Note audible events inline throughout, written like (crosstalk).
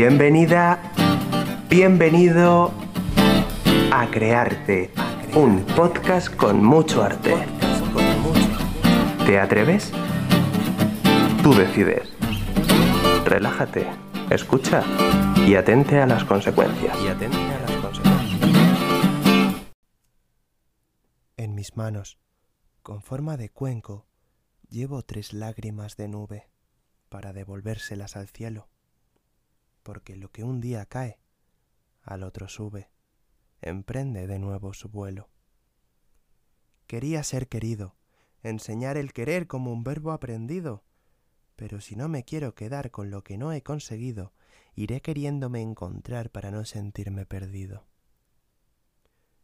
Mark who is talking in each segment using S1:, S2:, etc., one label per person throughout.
S1: Bienvenida, bienvenido a Crearte, un podcast con mucho arte. ¿Te atreves? Tú decides. Relájate, escucha y atente a las consecuencias. Y atente a las consecuencias.
S2: En mis manos, con forma de cuenco, llevo tres lágrimas de nube para devolvérselas al cielo, porque lo que un día cae, al otro sube, emprende de nuevo su vuelo. Quería ser querido, enseñar el querer como un verbo aprendido, pero si no me quiero quedar con lo que no he conseguido, iré queriéndome encontrar para no sentirme perdido.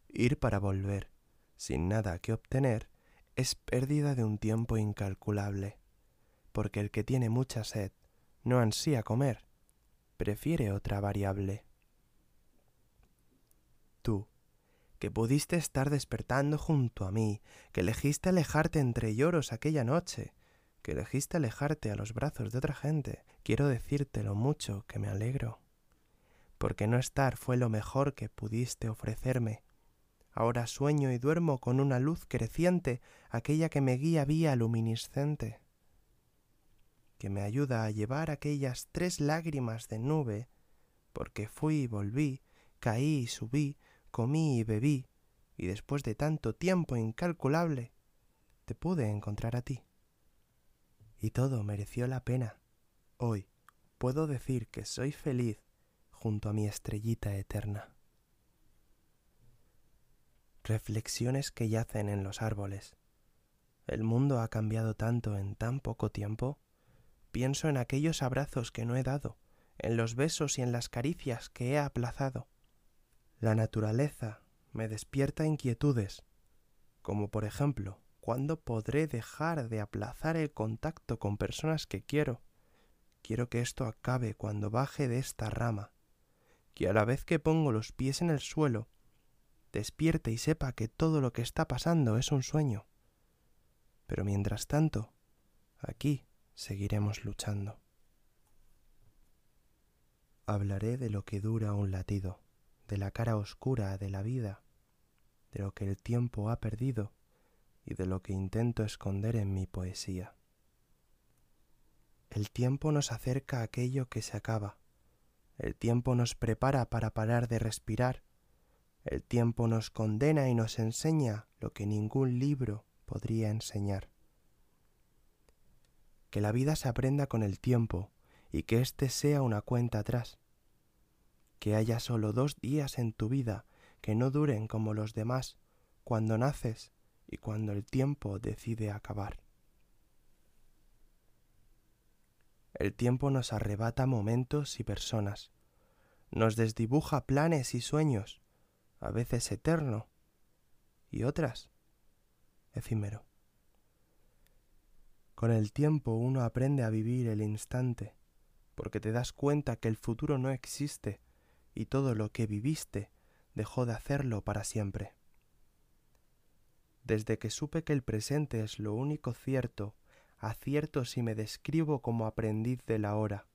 S2: Ir para volver, sin nada que obtener, es pérdida de un tiempo incalculable porque el que tiene mucha sed no ansía comer, prefiere otra variable. Tú, que pudiste estar despertando junto a mí, que elegiste alejarte entre lloros aquella noche, que elegiste alejarte a los brazos de otra gente, quiero decirte lo mucho que me alegro, porque no estar fue lo mejor que pudiste ofrecerme. Ahora sueño y duermo con una luz creciente, aquella que me guía vía luminiscente que me ayuda a llevar aquellas tres lágrimas de nube, porque fui y volví, caí y subí, comí y bebí, y después de tanto tiempo incalculable, te pude encontrar a ti. Y todo mereció la pena. Hoy puedo decir que soy feliz junto a mi estrellita eterna. Reflexiones que yacen en los árboles. El mundo ha cambiado tanto en tan poco tiempo Pienso en aquellos abrazos que no he dado, en los besos y en las caricias que he aplazado. La naturaleza me despierta inquietudes, como por ejemplo, ¿cuándo podré dejar de aplazar el contacto con personas que quiero? Quiero que esto acabe cuando baje de esta rama, que a la vez que pongo los pies en el suelo, despierte y sepa que todo lo que está pasando es un sueño. Pero mientras tanto, aquí, seguiremos luchando. Hablaré de lo que dura un latido, de la cara oscura de la vida, de lo que el tiempo ha perdido y de lo que intento esconder en mi poesía. El tiempo nos acerca a aquello que se acaba, el tiempo nos prepara para parar de respirar, el tiempo nos condena y nos enseña lo que ningún libro podría enseñar que la vida se aprenda con el tiempo y que éste sea una cuenta atrás. Que haya solo dos días en tu vida que no duren como los demás cuando naces y cuando el tiempo decide acabar. El tiempo nos arrebata momentos y personas, nos desdibuja planes y sueños, a veces eterno y otras efímero. Con el tiempo uno aprende a vivir el instante, porque te das cuenta que el futuro no existe y todo lo que viviste dejó de hacerlo para siempre. Desde que supe que el presente es lo único cierto, acierto si me describo como aprendiz de la hora.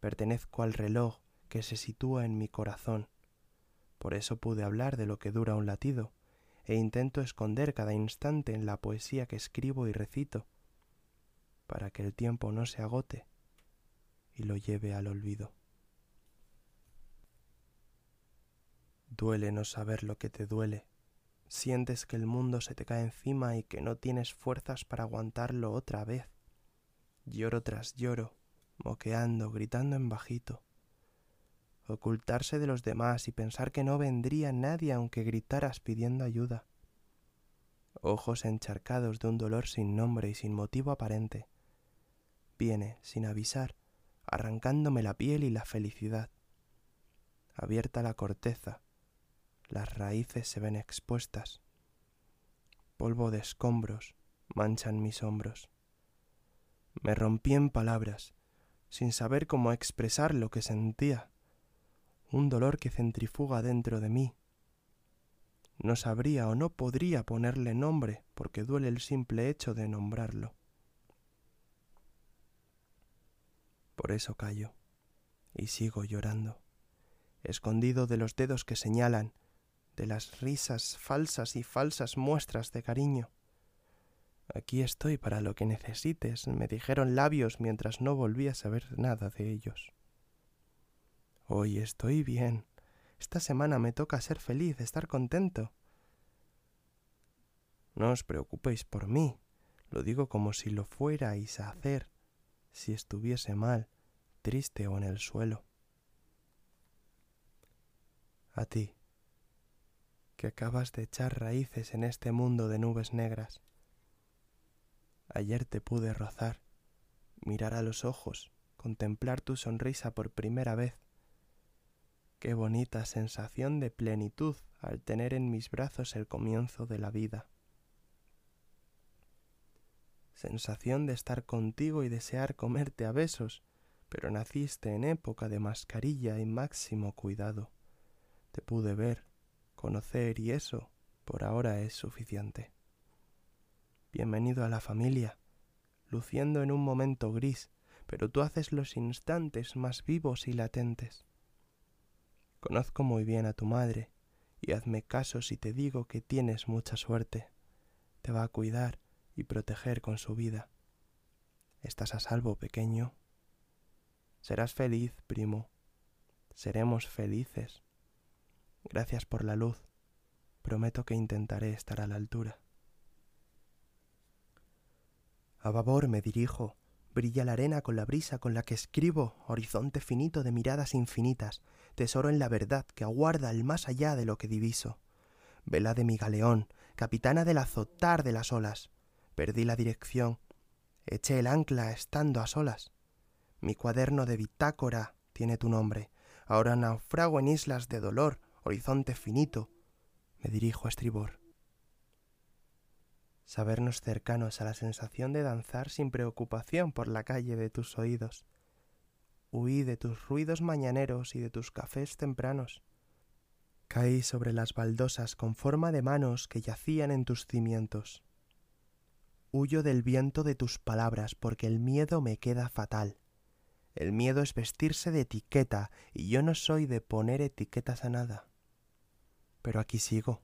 S2: Pertenezco al reloj que se sitúa en mi corazón. Por eso pude hablar de lo que dura un latido, e intento esconder cada instante en la poesía que escribo y recito para que el tiempo no se agote y lo lleve al olvido. Duele no saber lo que te duele. Sientes que el mundo se te cae encima y que no tienes fuerzas para aguantarlo otra vez. Lloro tras lloro, moqueando, gritando en bajito. Ocultarse de los demás y pensar que no vendría nadie aunque gritaras pidiendo ayuda. Ojos encharcados de un dolor sin nombre y sin motivo aparente viene, sin avisar, arrancándome la piel y la felicidad. Abierta la corteza, las raíces se ven expuestas. Polvo de escombros manchan mis hombros. Me rompí en palabras, sin saber cómo expresar lo que sentía, un dolor que centrifuga dentro de mí. No sabría o no podría ponerle nombre porque duele el simple hecho de nombrarlo. Por eso callo, y sigo llorando, escondido de los dedos que señalan, de las risas falsas y falsas muestras de cariño. Aquí estoy para lo que necesites, me dijeron labios mientras no volví a saber nada de ellos. Hoy estoy bien. Esta semana me toca ser feliz, estar contento. No os preocupéis por mí, lo digo como si lo fuerais a hacer, si estuviese mal, triste o en el suelo. A ti, que acabas de echar raíces en este mundo de nubes negras. Ayer te pude rozar, mirar a los ojos, contemplar tu sonrisa por primera vez. Qué bonita sensación de plenitud al tener en mis brazos el comienzo de la vida. Sensación de estar contigo y desear comerte a besos, pero naciste en época de mascarilla y máximo cuidado. Te pude ver, conocer y eso por ahora es suficiente. Bienvenido a la familia, luciendo en un momento gris, pero tú haces los instantes más vivos y latentes. Conozco muy bien a tu madre, y hazme caso si te digo que tienes mucha suerte. Te va a cuidar y proteger con su vida. Estás a salvo, pequeño. Serás feliz, primo. Seremos felices. Gracias por la luz. Prometo que intentaré estar a la altura. A babor me dirijo. Brilla la arena con la brisa con la que escribo, horizonte finito de miradas infinitas, tesoro en la verdad que aguarda el más allá de lo que diviso. Vela de mi galeón, capitana del azotar de las olas. Perdí la dirección. Eché el ancla estando a solas. Mi cuaderno de bitácora tiene tu nombre. Ahora naufrago en islas de dolor, horizonte finito, me dirijo a estribor. Sabernos cercanos a la sensación de danzar sin preocupación por la calle de tus oídos. Huí de tus ruidos mañaneros y de tus cafés tempranos. Caí sobre las baldosas con forma de manos que yacían en tus cimientos. Huyo del viento de tus palabras porque el miedo me queda fatal. El miedo es vestirse de etiqueta y yo no soy de poner etiquetas a nada pero aquí sigo,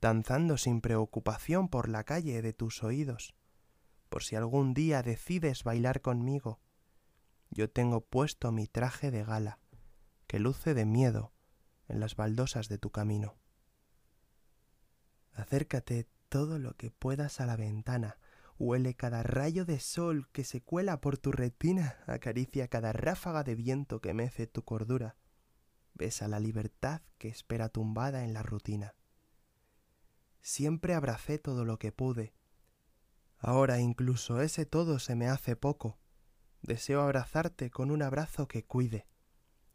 S2: danzando sin preocupación por la calle de tus oídos, por si algún día decides bailar conmigo. Yo tengo puesto mi traje de gala, que luce de miedo en las baldosas de tu camino. Acércate todo lo que puedas a la ventana, huele cada rayo de sol que se cuela por tu retina, acaricia cada ráfaga de viento que mece tu cordura besa la libertad que espera tumbada en la rutina. Siempre abracé todo lo que pude. Ahora incluso ese todo se me hace poco. Deseo abrazarte con un abrazo que cuide,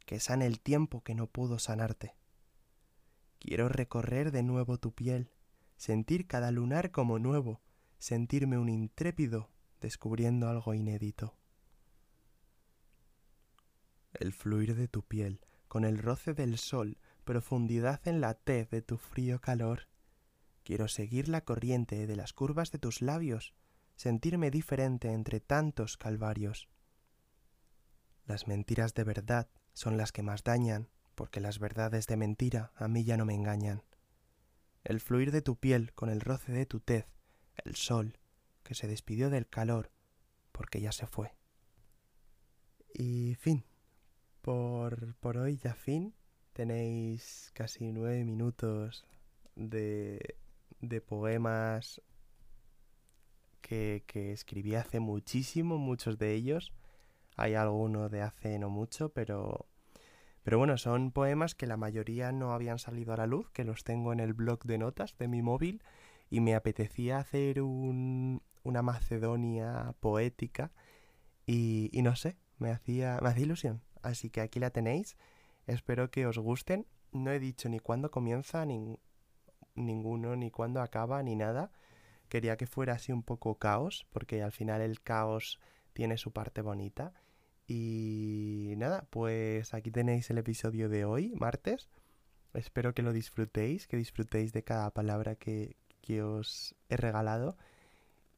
S2: que sane el tiempo que no pudo sanarte. Quiero recorrer de nuevo tu piel, sentir cada lunar como nuevo, sentirme un intrépido descubriendo algo inédito. El fluir de tu piel, con el roce del sol, profundidad en la tez de tu frío calor. Quiero seguir la corriente de las curvas de tus labios, sentirme diferente entre tantos calvarios. Las mentiras de verdad son las que más dañan, porque las verdades de mentira a mí ya no me engañan. El fluir de tu piel con el roce de tu tez, el sol, que se despidió del calor, porque ya se fue. Y fin. Por, por hoy ya fin. Tenéis casi nueve minutos de, de poemas que, que escribí hace muchísimo, muchos de ellos. Hay alguno de hace no mucho, pero pero bueno, son poemas que la mayoría no habían salido a la luz, que los tengo en el blog de notas de mi móvil y me apetecía hacer un, una Macedonia poética y, no sé, me hacía, me ilusión así que aquí la tenéis. Espero que os gusten. No he dicho ni cuándo comienza, ni ninguno, ni cuándo acaba, ni nada. Quería que fuera así un poco caos, porque al final el caos tiene su parte bonita. Y nada, pues aquí tenéis el episodio de hoy, martes. Espero que lo disfrutéis, que disfrutéis de cada palabra que, que os he regalado.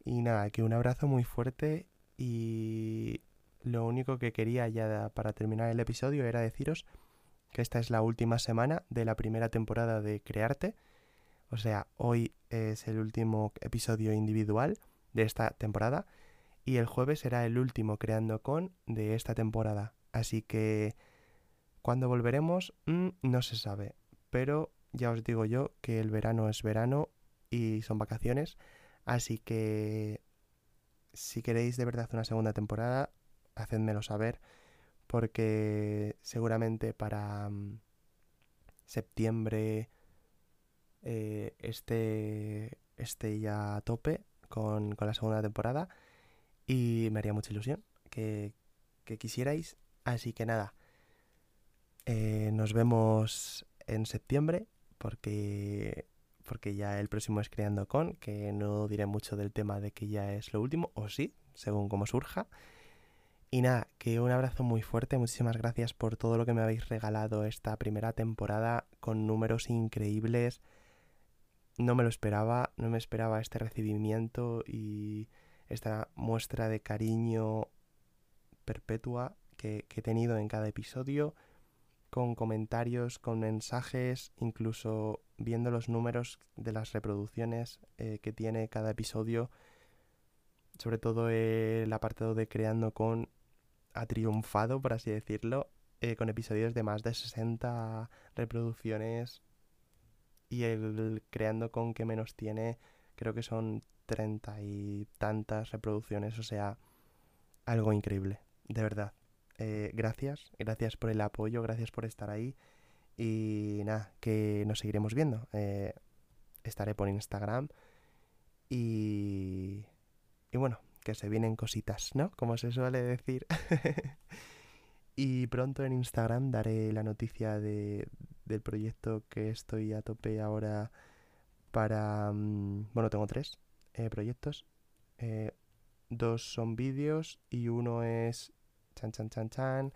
S2: Y nada, que un abrazo muy fuerte y lo único que quería ya para terminar el episodio era deciros que esta es la última semana de la primera temporada de Crearte. O sea, hoy es el último episodio individual de esta temporada y el jueves será el último Creando con de esta temporada. Así que cuando volveremos mm, no se sabe, pero ya os digo yo que el verano es verano y son vacaciones, así que si queréis de verdad una segunda temporada, hacedmelo saber porque seguramente para mm, septiembre eh, esté, ya a tope con, la segunda temporada y me haría mucha ilusión que, quisierais. Así que nada, eh, nos vemos en septiembre porque porque ya el próximo es Creando Con, que no diré mucho del tema de que ya es lo último, o sí, según como surja. Y nada, que un abrazo muy fuerte, muchísimas gracias por todo lo que me habéis regalado esta primera temporada con números increíbles. No me lo esperaba, no me esperaba este recibimiento y esta muestra de cariño perpetua que, he tenido en cada episodio, con comentarios, con mensajes, incluso viendo los números de las reproducciones eh, que tiene cada episodio, sobre todo el apartado de creando con ha triunfado, por así decirlo, eh, con episodios de más de 60 reproducciones y el creando con que menos tiene, creo que son treinta y tantas reproducciones, o sea, algo increíble, de verdad. Eh, gracias, gracias por el apoyo, gracias por estar ahí y nada, que nos seguiremos viendo. Eh, estaré por Instagram y, y bueno, que se vienen cositas, ¿no? Como se suele decir. (laughs) y pronto en Instagram daré la noticia de, del proyecto que estoy a tope ahora para... Mm, bueno, tengo tres eh, proyectos. Dos son vídeos y uno es... Chan, chan, chan, chan.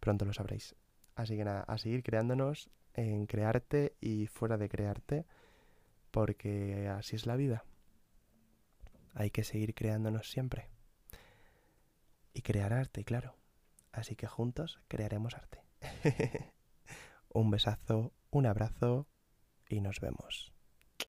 S2: Pronto lo sabréis. Así que nada, a seguir creándonos en crearte y fuera de crearte, porque así es la vida hay que seguir creándonos siempre. Y crear arte, claro. Así que juntos crearemos arte. (laughs) un besazo, un abrazo y nos vemos.